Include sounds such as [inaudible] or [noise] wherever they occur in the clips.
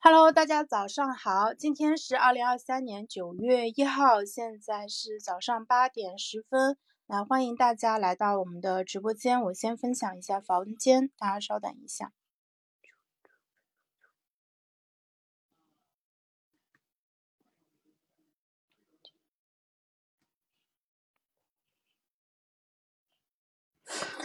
Hello，大家早上好，今天是二零二三年九月一号，现在是早上八点十分。那欢迎大家来到我们的直播间，我先分享一下房间，大家稍等一下。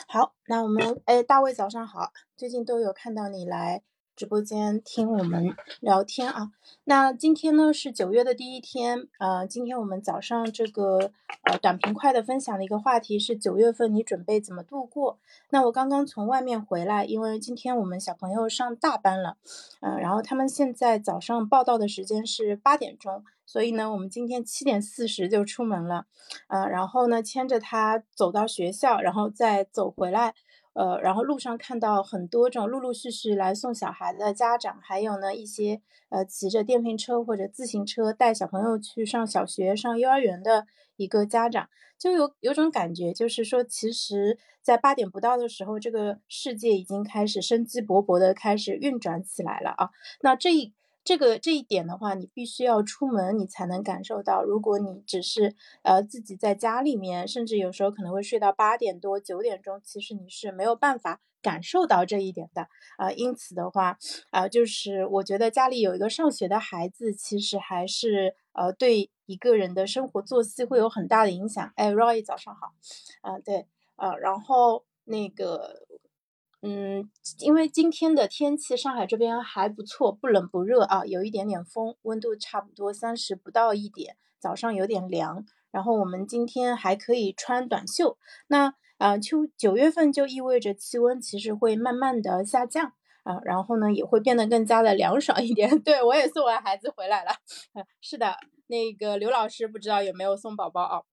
好，那我们哎，大卫早上好，最近都有看到你来。直播间听我们聊天啊，那今天呢是九月的第一天，呃，今天我们早上这个呃短平快的分享的一个话题是九月份你准备怎么度过？那我刚刚从外面回来，因为今天我们小朋友上大班了，嗯，然后他们现在早上报到的时间是八点钟，所以呢，我们今天七点四十就出门了，呃，然后呢牵着他走到学校，然后再走回来。呃，然后路上看到很多这种陆陆续续来送小孩的家长，还有呢一些呃骑着电瓶车或者自行车带小朋友去上小学、上幼儿园的一个家长，就有有种感觉，就是说，其实，在八点不到的时候，这个世界已经开始生机勃勃的开始运转起来了啊。那这一。这个这一点的话，你必须要出门，你才能感受到。如果你只是呃自己在家里面，甚至有时候可能会睡到八点多、九点钟，其实你是没有办法感受到这一点的啊。因此的话，啊，就是我觉得家里有一个上学的孩子，其实还是呃对一个人的生活作息会有很大的影响。哎，Roy，早上好。啊，对，啊，然后那个。嗯，因为今天的天气上海这边还不错，不冷不热啊，有一点点风，温度差不多三十不到一点，早上有点凉。然后我们今天还可以穿短袖。那啊，秋九月份就意味着气温其实会慢慢的下降啊，然后呢也会变得更加的凉爽一点。[laughs] 对我也送完孩子回来了，是的，那个刘老师不知道有没有送宝宝啊？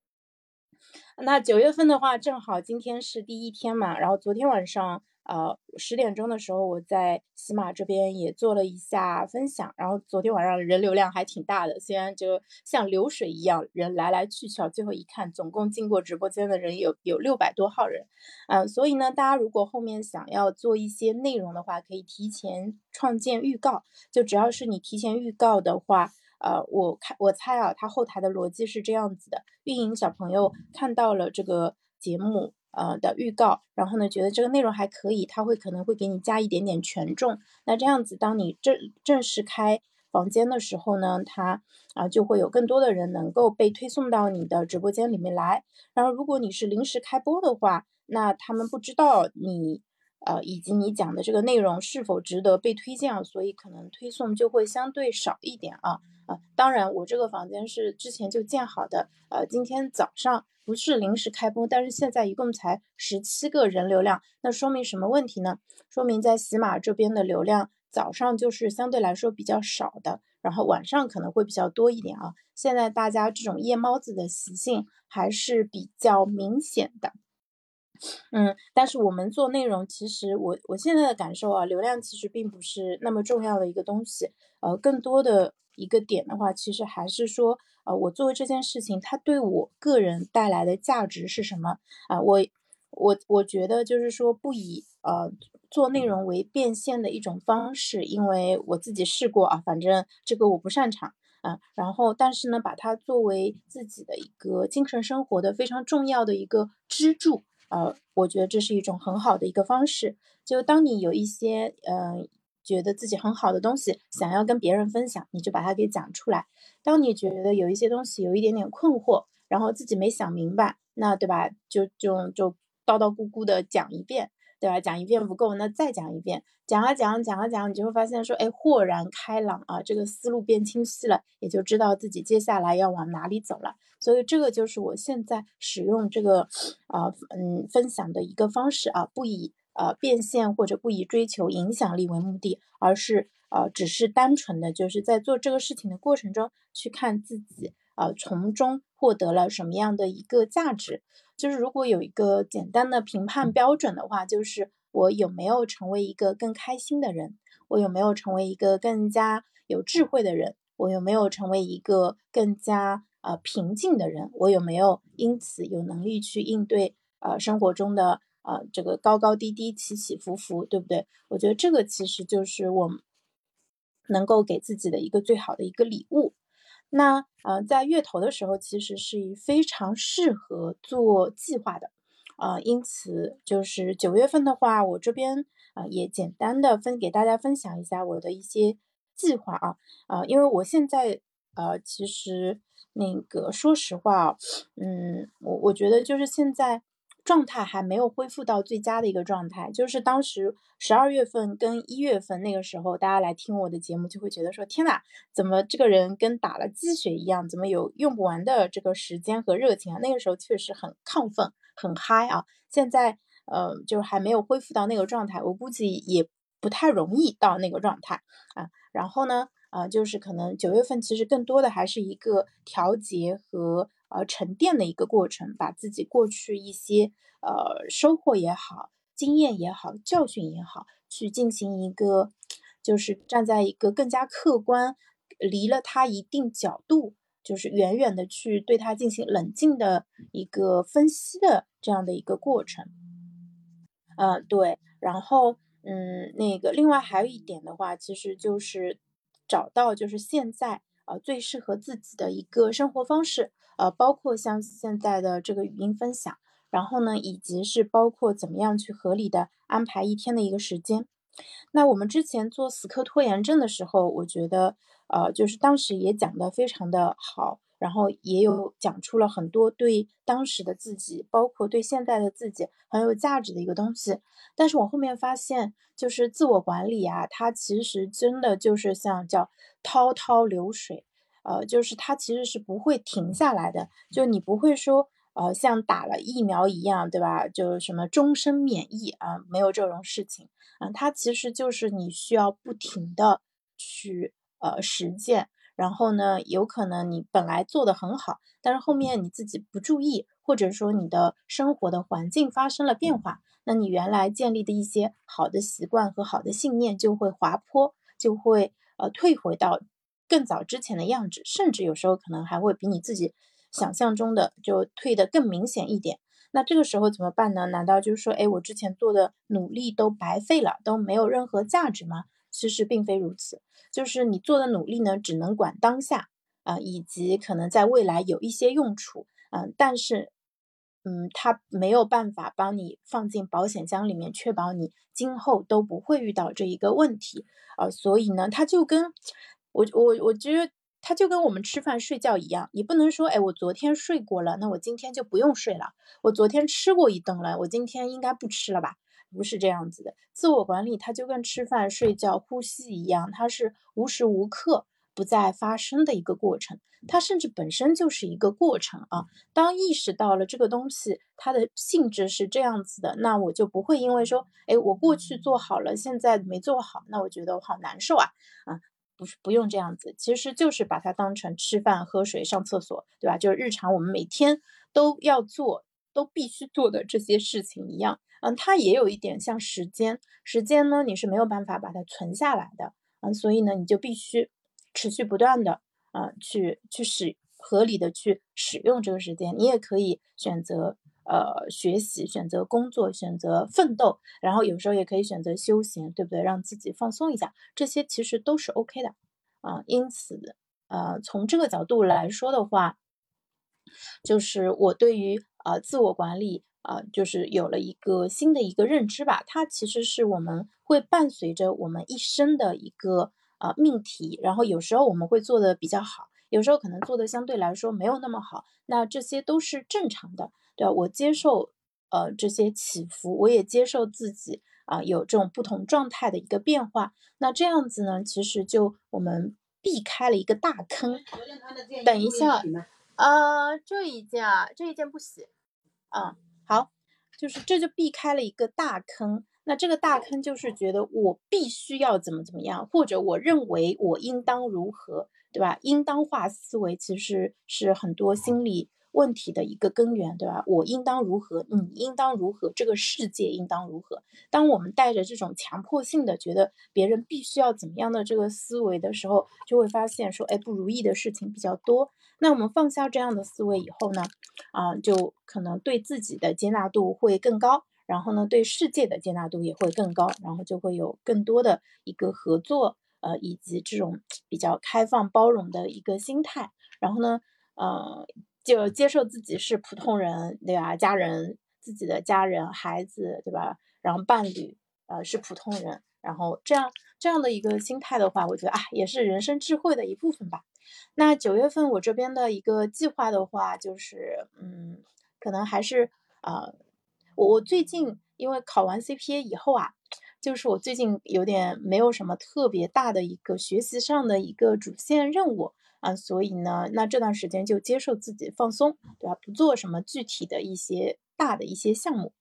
那九月份的话，正好今天是第一天嘛，然后昨天晚上。呃，十点钟的时候，我在喜马这边也做了一下分享。然后昨天晚上人流量还挺大的，虽然就像流水一样，人来来去去，最后一看，总共进过直播间的人有有六百多号人。嗯，所以呢，大家如果后面想要做一些内容的话，可以提前创建预告。就只要是你提前预告的话，呃，我看我猜啊，它后台的逻辑是这样子的：运营小朋友看到了这个节目。呃的预告，然后呢，觉得这个内容还可以，他会可能会给你加一点点权重。那这样子，当你正正式开房间的时候呢，他啊就会有更多的人能够被推送到你的直播间里面来。然后，如果你是临时开播的话，那他们不知道你呃以及你讲的这个内容是否值得被推荐，所以可能推送就会相对少一点啊啊。当然，我这个房间是之前就建好的，呃，今天早上。不是临时开播，但是现在一共才十七个人流量，那说明什么问题呢？说明在喜马这边的流量早上就是相对来说比较少的，然后晚上可能会比较多一点啊。现在大家这种夜猫子的习性还是比较明显的，嗯，但是我们做内容，其实我我现在的感受啊，流量其实并不是那么重要的一个东西，呃，更多的一个点的话，其实还是说。呃，我做这件事情，它对我个人带来的价值是什么啊？我我我觉得就是说，不以呃做内容为变现的一种方式，因为我自己试过啊，反正这个我不擅长啊。然后，但是呢，把它作为自己的一个精神生活的非常重要的一个支柱，呃，我觉得这是一种很好的一个方式。就当你有一些嗯。觉得自己很好的东西，想要跟别人分享，你就把它给讲出来。当你觉得有一些东西有一点点困惑，然后自己没想明白，那对吧？就就就叨叨咕咕的讲一遍，对吧？讲一遍不够，那再讲一遍，讲啊讲，讲啊讲，你就会发现说，哎，豁然开朗啊，这个思路变清晰了，也就知道自己接下来要往哪里走了。所以这个就是我现在使用这个啊嗯分享的一个方式啊，不以。呃，变现或者不以追求影响力为目的，而是呃，只是单纯的就是在做这个事情的过程中去看自己，呃，从中获得了什么样的一个价值。就是如果有一个简单的评判标准的话，就是我有没有成为一个更开心的人，我有没有成为一个更加有智慧的人，我有没有成为一个更加呃平静的人，我有没有因此有能力去应对呃生活中的。呃，这个高高低低，起起伏伏，对不对？我觉得这个其实就是我能够给自己的一个最好的一个礼物。那呃，在月头的时候，其实是非常适合做计划的，呃，因此就是九月份的话，我这边啊也简单的分给大家分享一下我的一些计划啊，啊，因为我现在呃，其实那个说实话，嗯，我我觉得就是现在。状态还没有恢复到最佳的一个状态，就是当时十二月份跟一月份那个时候，大家来听我的节目就会觉得说：天哪，怎么这个人跟打了鸡血一样？怎么有用不完的这个时间和热情啊？那个时候确实很亢奋，很嗨啊！现在呃，就是还没有恢复到那个状态，我估计也不太容易到那个状态啊。然后呢，呃，就是可能九月份其实更多的还是一个调节和。呃，沉淀的一个过程，把自己过去一些呃收获也好、经验也好、教训也好，去进行一个，就是站在一个更加客观，离了他一定角度，就是远远的去对他进行冷静的一个分析的这样的一个过程。嗯，对。然后，嗯，那个另外还有一点的话，其实就是找到就是现在呃最适合自己的一个生活方式。呃，包括像现在的这个语音分享，然后呢，以及是包括怎么样去合理的安排一天的一个时间。那我们之前做死磕拖延症的时候，我觉得，呃，就是当时也讲的非常的好，然后也有讲出了很多对当时的自己，包括对现在的自己很有价值的一个东西。但是我后面发现，就是自我管理啊，它其实真的就是像叫滔滔流水。呃，就是它其实是不会停下来的，就你不会说，呃，像打了疫苗一样，对吧？就什么终身免疫啊，没有这种事情啊。它其实就是你需要不停的去呃实践，然后呢，有可能你本来做的很好，但是后面你自己不注意，或者说你的生活的环境发生了变化，那你原来建立的一些好的习惯和好的信念就会滑坡，就会呃退回到。更早之前的样子，甚至有时候可能还会比你自己想象中的就退得更明显一点。那这个时候怎么办呢？难道就是说，哎，我之前做的努力都白费了，都没有任何价值吗？其实并非如此，就是你做的努力呢，只能管当下啊，以及可能在未来有一些用处，嗯，但是，嗯，它没有办法帮你放进保险箱里面，确保你今后都不会遇到这一个问题啊。所以呢，它就跟。我我我觉得它就跟我们吃饭睡觉一样，你不能说，哎，我昨天睡过了，那我今天就不用睡了。我昨天吃过一顿了，我今天应该不吃了吧？不是这样子的。自我管理它就跟吃饭、睡觉、呼吸一样，它是无时无刻不在发生的一个过程。它甚至本身就是一个过程啊。当意识到了这个东西它的性质是这样子的，那我就不会因为说，哎，我过去做好了，现在没做好，那我觉得我好难受啊啊。不不用这样子，其实就是把它当成吃饭、喝水、上厕所，对吧？就是日常我们每天都要做、都必须做的这些事情一样。嗯，它也有一点像时间，时间呢你是没有办法把它存下来的，嗯，所以呢你就必须持续不断的，嗯，去去使合理的去使用这个时间。你也可以选择。呃，学习、选择工作、选择奋斗，然后有时候也可以选择休闲，对不对？让自己放松一下，这些其实都是 OK 的啊。因此，呃，从这个角度来说的话，就是我对于呃自我管理啊，就是有了一个新的一个认知吧。它其实是我们会伴随着我们一生的一个呃命题，然后有时候我们会做的比较好，有时候可能做的相对来说没有那么好，那这些都是正常的。对我接受，呃，这些起伏，我也接受自己啊，有这种不同状态的一个变化。那这样子呢，其实就我们避开了一个大坑。等一下，呃，这一件啊，这一件不洗。嗯，好，就是这就避开了一个大坑。那这个大坑就是觉得我必须要怎么怎么样，或者我认为我应当如何，对吧？应当化思维其实是很多心理。问题的一个根源，对吧？我应当如何？你应当如何？这个世界应当如何？当我们带着这种强迫性的觉得别人必须要怎么样的这个思维的时候，就会发现说，哎，不如意的事情比较多。那我们放下这样的思维以后呢，啊，就可能对自己的接纳度会更高，然后呢，对世界的接纳度也会更高，然后就会有更多的一个合作呃，以及这种比较开放包容的一个心态。然后呢，呃，就接受自己是普通人，对吧？家人、自己的家人、孩子，对吧？然后伴侣，呃，是普通人。然后这样这样的一个心态的话，我觉得啊，也是人生智慧的一部分吧。那九月份我这边的一个计划的话，就是嗯，可能还是啊，我我最近因为考完 CPA 以后啊，就是我最近有点没有什么特别大的一个学习上的一个主线任务。啊，所以呢，那这段时间就接受自己放松，对吧？不做什么具体的一些大的一些项目。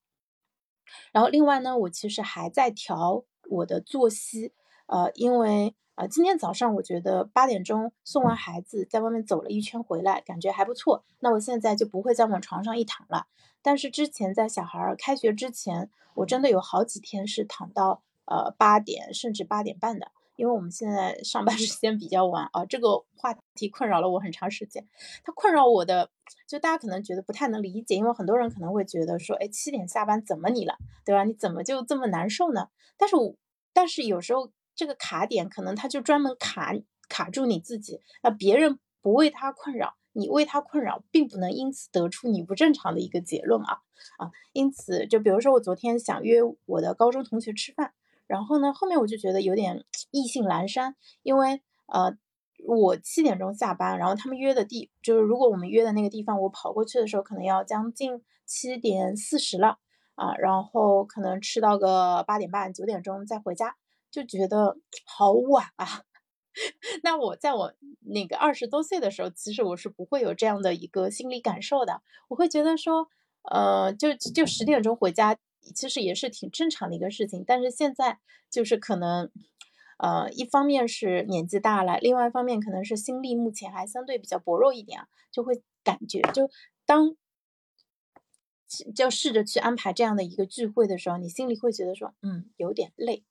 然后另外呢，我其实还在调我的作息，呃，因为呃今天早上我觉得八点钟送完孩子，在外面走了一圈回来，感觉还不错。那我现在就不会再往床上一躺了。但是之前在小孩开学之前，我真的有好几天是躺到呃八点甚至八点半的。因为我们现在上班 [laughs] 时间比较晚啊，这个话题困扰了我很长时间。它困扰我的，就大家可能觉得不太能理解，因为很多人可能会觉得说，哎，七点下班怎么你了，对吧？你怎么就这么难受呢？但是，但是有时候这个卡点可能它就专门卡卡住你自己，那别人不为他困扰，你为他困扰，并不能因此得出你不正常的一个结论啊啊！因此，就比如说我昨天想约我的高中同学吃饭。然后呢，后面我就觉得有点意兴阑珊，因为呃，我七点钟下班，然后他们约的地就是如果我们约的那个地方，我跑过去的时候可能要将近七点四十了啊，然后可能吃到个八点半九点钟再回家，就觉得好晚啊。[laughs] 那我在我那个二十多岁的时候，其实我是不会有这样的一个心理感受的，我会觉得说，呃，就就十点钟回家。其实也是挺正常的一个事情，但是现在就是可能，呃，一方面是年纪大了，另外一方面可能是心力目前还相对比较薄弱一点啊，就会感觉就当就试着去安排这样的一个聚会的时候，你心里会觉得说，嗯，有点累，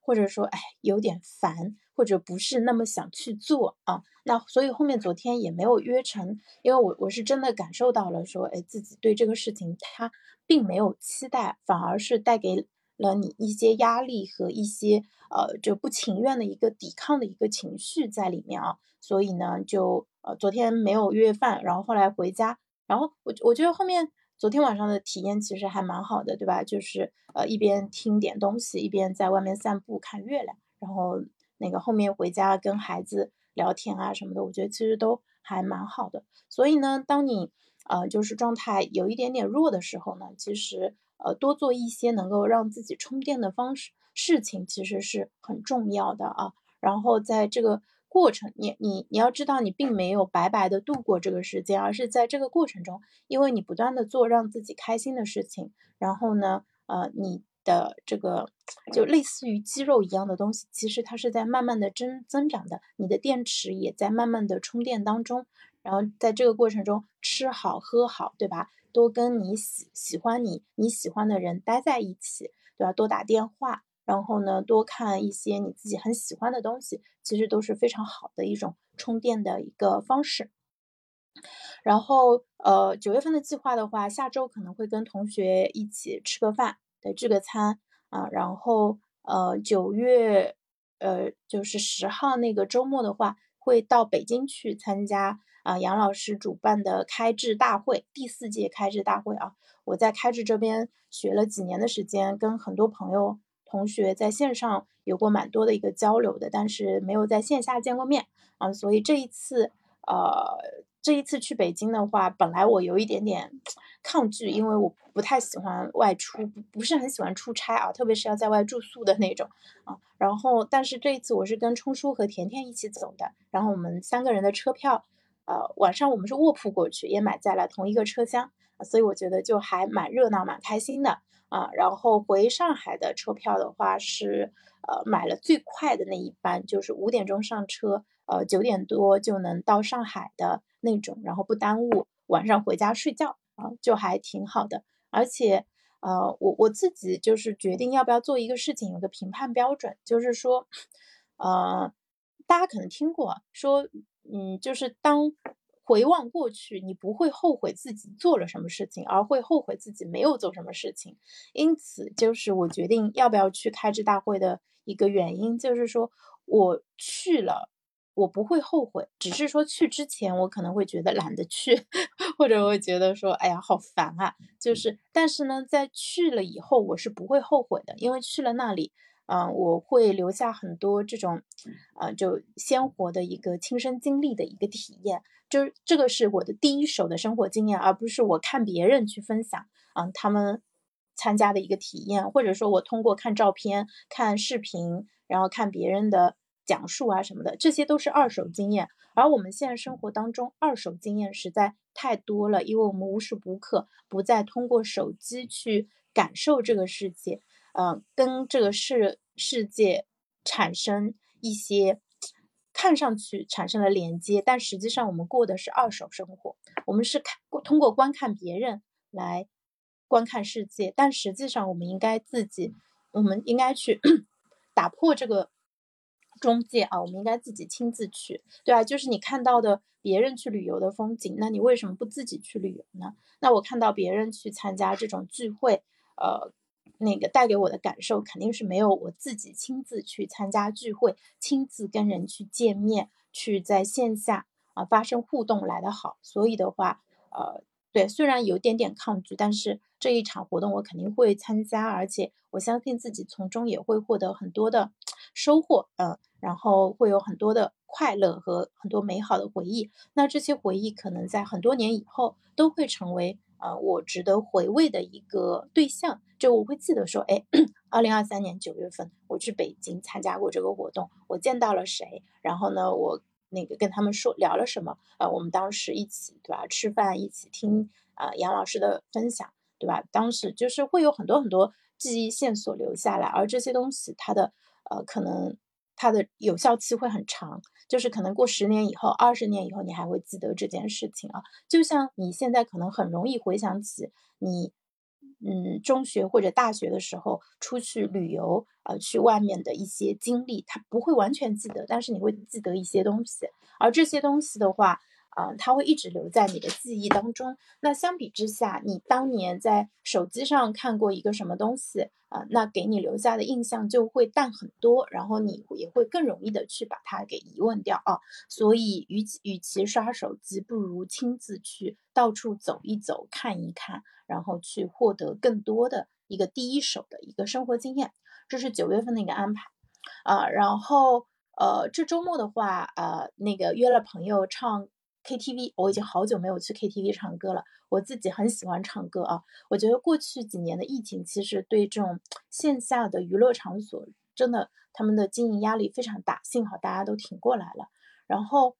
或者说，哎，有点烦，或者不是那么想去做啊。那所以后面昨天也没有约成，因为我我是真的感受到了说，哎，自己对这个事情他。并没有期待，反而是带给了你一些压力和一些呃就不情愿的一个抵抗的一个情绪在里面啊。所以呢，就呃昨天没有约饭，然后后来回家，然后我我觉得后面昨天晚上的体验其实还蛮好的，对吧？就是呃一边听点东西，一边在外面散步看月亮，然后那个后面回家跟孩子聊天啊什么的，我觉得其实都还蛮好的。所以呢，当你。呃，就是状态有一点点弱的时候呢，其实呃多做一些能够让自己充电的方式事情，其实是很重要的啊。然后在这个过程，你你你要知道，你并没有白白的度过这个时间，而是在这个过程中，因为你不断的做让自己开心的事情，然后呢，呃，你的这个就类似于肌肉一样的东西，其实它是在慢慢的增增长的，你的电池也在慢慢的充电当中。然后在这个过程中吃好喝好，对吧？多跟你喜喜欢你你喜欢的人待在一起，对吧？多打电话，然后呢，多看一些你自己很喜欢的东西，其实都是非常好的一种充电的一个方式。然后，呃，九月份的计划的话，下周可能会跟同学一起吃个饭，对，聚个餐啊。然后，呃，九月，呃，就是十号那个周末的话，会到北京去参加。啊，杨老师主办的开智大会，第四届开智大会啊，我在开智这边学了几年的时间，跟很多朋友、同学在线上有过蛮多的一个交流的，但是没有在线下见过面啊，所以这一次，呃，这一次去北京的话，本来我有一点点抗拒，因为我不太喜欢外出，不不是很喜欢出差啊，特别是要在外住宿的那种啊，然后，但是这一次我是跟冲叔和甜甜一起走的，然后我们三个人的车票。呃，晚上我们是卧铺过去，也买在了同一个车厢，所以我觉得就还蛮热闹、蛮开心的啊。然后回上海的车票的话是，呃，买了最快的那一班，就是五点钟上车，呃，九点多就能到上海的那种，然后不耽误晚上回家睡觉啊，就还挺好的。而且，呃，我我自己就是决定要不要做一个事情，有个评判标准，就是说，呃，大家可能听过说。嗯，就是当回望过去，你不会后悔自己做了什么事情，而会后悔自己没有做什么事情。因此，就是我决定要不要去开智大会的一个原因，就是说我去了。我不会后悔，只是说去之前我可能会觉得懒得去，或者我会觉得说，哎呀，好烦啊。就是，但是呢，在去了以后，我是不会后悔的，因为去了那里，嗯，我会留下很多这种，呃，就鲜活的一个亲身经历的一个体验，就是这个是我的第一手的生活经验，而不是我看别人去分享，嗯，他们参加的一个体验，或者说我通过看照片、看视频，然后看别人的。讲述啊什么的，这些都是二手经验，而我们现在生活当中二手经验实在太多了，因为我们无时无刻不在通过手机去感受这个世界，嗯，跟这个世世界产生一些看上去产生了连接，但实际上我们过的是二手生活，我们是看通过观看别人来观看世界，但实际上我们应该自己，我们应该去 [coughs] 打破这个。中介啊，我们应该自己亲自去，对啊，就是你看到的别人去旅游的风景，那你为什么不自己去旅游呢？那我看到别人去参加这种聚会，呃，那个带给我的感受肯定是没有我自己亲自去参加聚会，亲自跟人去见面，去在线下啊发生互动来的好。所以的话，呃，对，虽然有点点抗拒，但是这一场活动我肯定会参加，而且我相信自己从中也会获得很多的 [tsk] 收获，嗯。然后会有很多的快乐和很多美好的回忆，那这些回忆可能在很多年以后都会成为呃我值得回味的一个对象。就我会记得说，哎，二零二三年九月份我去北京参加过这个活动，我见到了谁，然后呢，我那个跟他们说聊了什么，呃，我们当时一起对吧吃饭，一起听啊杨老师的分享，对吧？当时就是会有很多很多记忆线索留下来，而这些东西它的呃可能。它的有效期会很长，就是可能过十年以后、二十年以后，你还会记得这件事情啊。就像你现在可能很容易回想起你，嗯，中学或者大学的时候出去旅游，呃，去外面的一些经历，他不会完全记得，但是你会记得一些东西，而这些东西的话。啊，它会一直留在你的记忆当中。那相比之下，你当年在手机上看过一个什么东西啊，那给你留下的印象就会淡很多，然后你也会更容易的去把它给遗忘掉啊。所以，与其与其刷手机，不如亲自去到处走一走，看一看，然后去获得更多的一个第一手的一个生活经验。这是九月份的一个安排啊。然后，呃，这周末的话，呃，那个约了朋友唱。KTV，我已经好久没有去 KTV 唱歌了。我自己很喜欢唱歌啊。我觉得过去几年的疫情，其实对这种线下的娱乐场所，真的他们的经营压力非常大。幸好大家都挺过来了。然后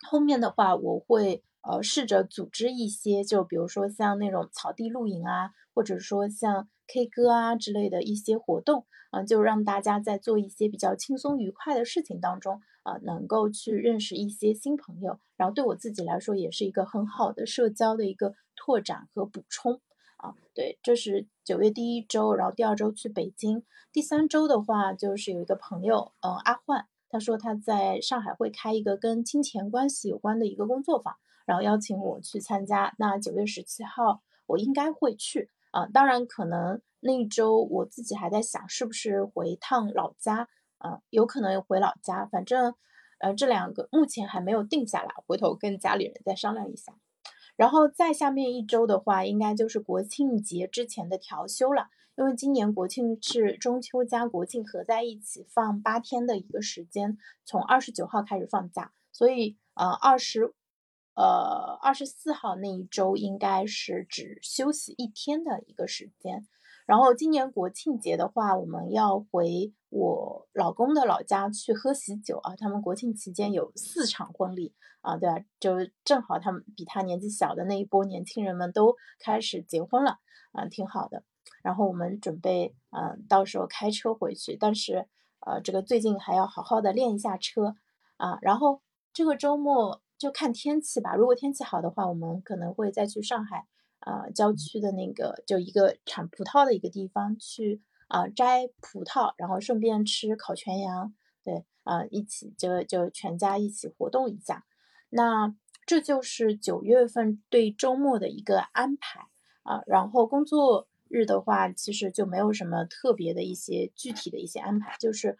后面的话，我会呃试着组织一些，就比如说像那种草地露营啊，或者说像 K 歌啊之类的一些活动，嗯，就让大家在做一些比较轻松愉快的事情当中。啊，能够去认识一些新朋友，然后对我自己来说也是一个很好的社交的一个拓展和补充啊。对，这是九月第一周，然后第二周去北京，第三周的话就是有一个朋友，嗯，阿焕，他说他在上海会开一个跟金钱关系有关的一个工作坊，然后邀请我去参加。那九月十七号我应该会去啊，当然可能那一周我自己还在想是不是回趟老家。啊，有可能回老家，反正，呃，这两个目前还没有定下来，回头跟家里人再商量一下。然后再下面一周的话，应该就是国庆节之前的调休了，因为今年国庆是中秋加国庆合在一起放八天的一个时间，从二十九号开始放假，所以呃二十，呃二十四号那一周应该是只休息一天的一个时间。然后今年国庆节的话，我们要回我老公的老家去喝喜酒啊。他们国庆期间有四场婚礼啊，对吧？就正好他们比他年纪小的那一波年轻人们都开始结婚了啊，挺好的。然后我们准备嗯，到时候开车回去，但是呃，这个最近还要好好的练一下车啊。然后这个周末就看天气吧，如果天气好的话，我们可能会再去上海。呃，郊区的那个就一个产葡萄的一个地方去啊摘葡萄，然后顺便吃烤全羊，对，啊一起就就全家一起活动一下。那这就是九月份对周末的一个安排啊。然后工作日的话，其实就没有什么特别的一些具体的一些安排，就是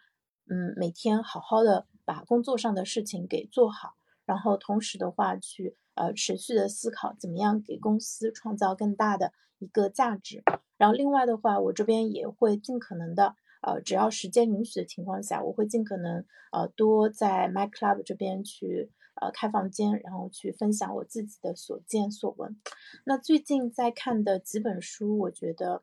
嗯，每天好好的把工作上的事情给做好，然后同时的话去呃持续的思考怎么样给公司创造更大的一个价值。然后另外的话，我这边也会尽可能的呃，只要时间允许的情况下，我会尽可能呃多在 My Club 这边去呃开房间，然后去分享我自己的所见所闻。那最近在看的几本书，我觉得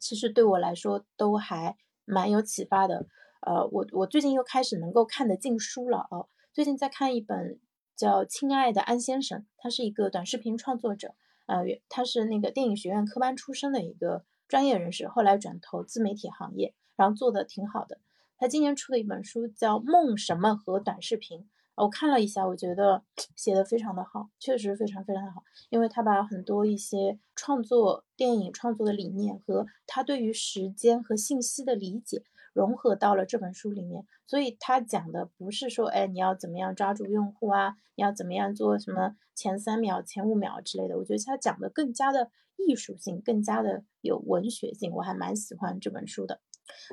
其实对我来说都还蛮有启发的。呃，我我最近又开始能够看得进书了哦。最近在看一本叫《亲爱的安先生》，他是一个短视频创作者，呃，他是那个电影学院科班出身的一个专业人士，后来转投自媒体行业，然后做的挺好的。他今年出的一本书叫《梦什么和短视频》，我看了一下，我觉得 [smacks lips] 写的非常的好，确实非常非常的好，因为他把很多一些创作电影创作的理念和他对于时间和信息的理解。融合到了这本书里面，所以他讲的不是说，哎，你要怎么样抓住用户啊，你要怎么样做什么前三秒、前五秒之类的。我觉得他讲的更加的艺术性，更加的有文学性，我还蛮喜欢这本书的。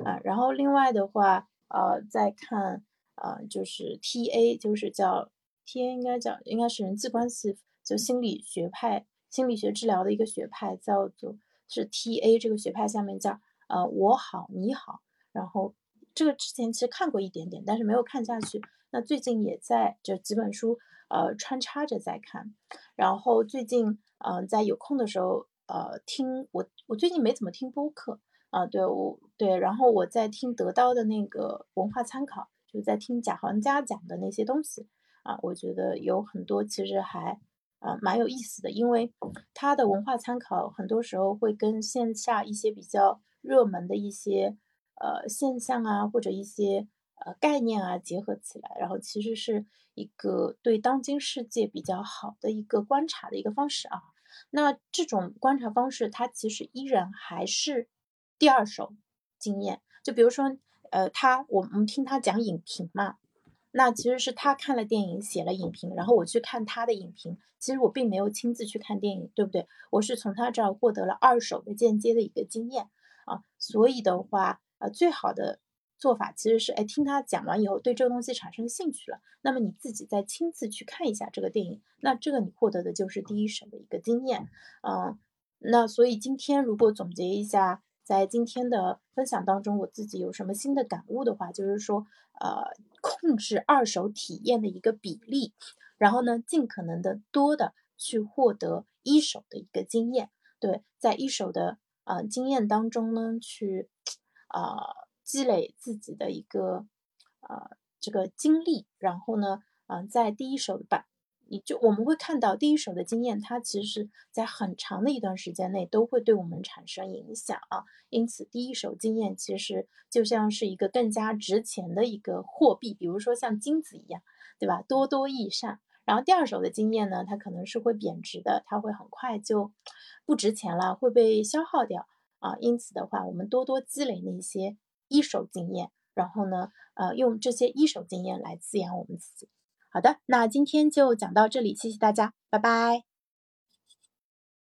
啊，然后另外的话，呃，再看，呃，就是 T A，就是叫 T A，应该叫应该是人际关系，就心理学派、心理学治疗的一个学派，叫做是 T A 这个学派下面叫，呃，我好你好。然后这个之前其实看过一点点，但是没有看下去。那最近也在这几本书呃穿插着在看。然后最近嗯在有空的时候呃听我我最近没怎么听播客啊，对我对，然后我在听得到的那个文化参考，就在听贾行家讲的那些东西啊，我觉得有很多其实还啊蛮有意思的，因为他的文化参考很多时候会跟线下一些比较热门的一些。呃，现象啊，或者一些呃概念啊，结合起来，然后其实是一个对当今世界比较好的一个观察的一个方式啊。那这种观察方式，它其实依然还是第二手经验。就比如说，呃，他我们听他讲影评嘛，那其实是他看了电影写了影评，然后我去看他的影评，其实我并没有亲自去看电影，对不对？我是从他这儿获得了二手的间接的一个经验啊，所以的话。呃，最好的做法其实是，哎，听他讲完以后，对这个东西产生兴趣了，那么你自己再亲自去看一下这个电影，那这个你获得的就是第一手的一个经验，嗯，那所以今天如果总结一下，在今天的分享当中，我自己有什么新的感悟的话，就是说，呃，控制二手体验的一个比例，然后呢，尽可能的多的去获得一手的一个经验，对，在一手的呃经验当中呢，去。啊，积累自己的一个呃这个经历，然后呢，嗯，在第一手的，你就我们会看到第一手的经验，它其实在很长的一段时间内都会对我们产生影响啊。因此，第一手经验其实就像是一个更加值钱的一个货币，比如说像金子一样，对吧？多多益善。然后第二手的经验呢，它可能是会贬值的，它会很快就不值钱了，会被消耗掉。啊，因此的话，我们多多积累那些一手经验，然后呢，呃，用这些一手经验来滋养我们自己。好的，那今天就讲到这里，谢谢大家，拜拜。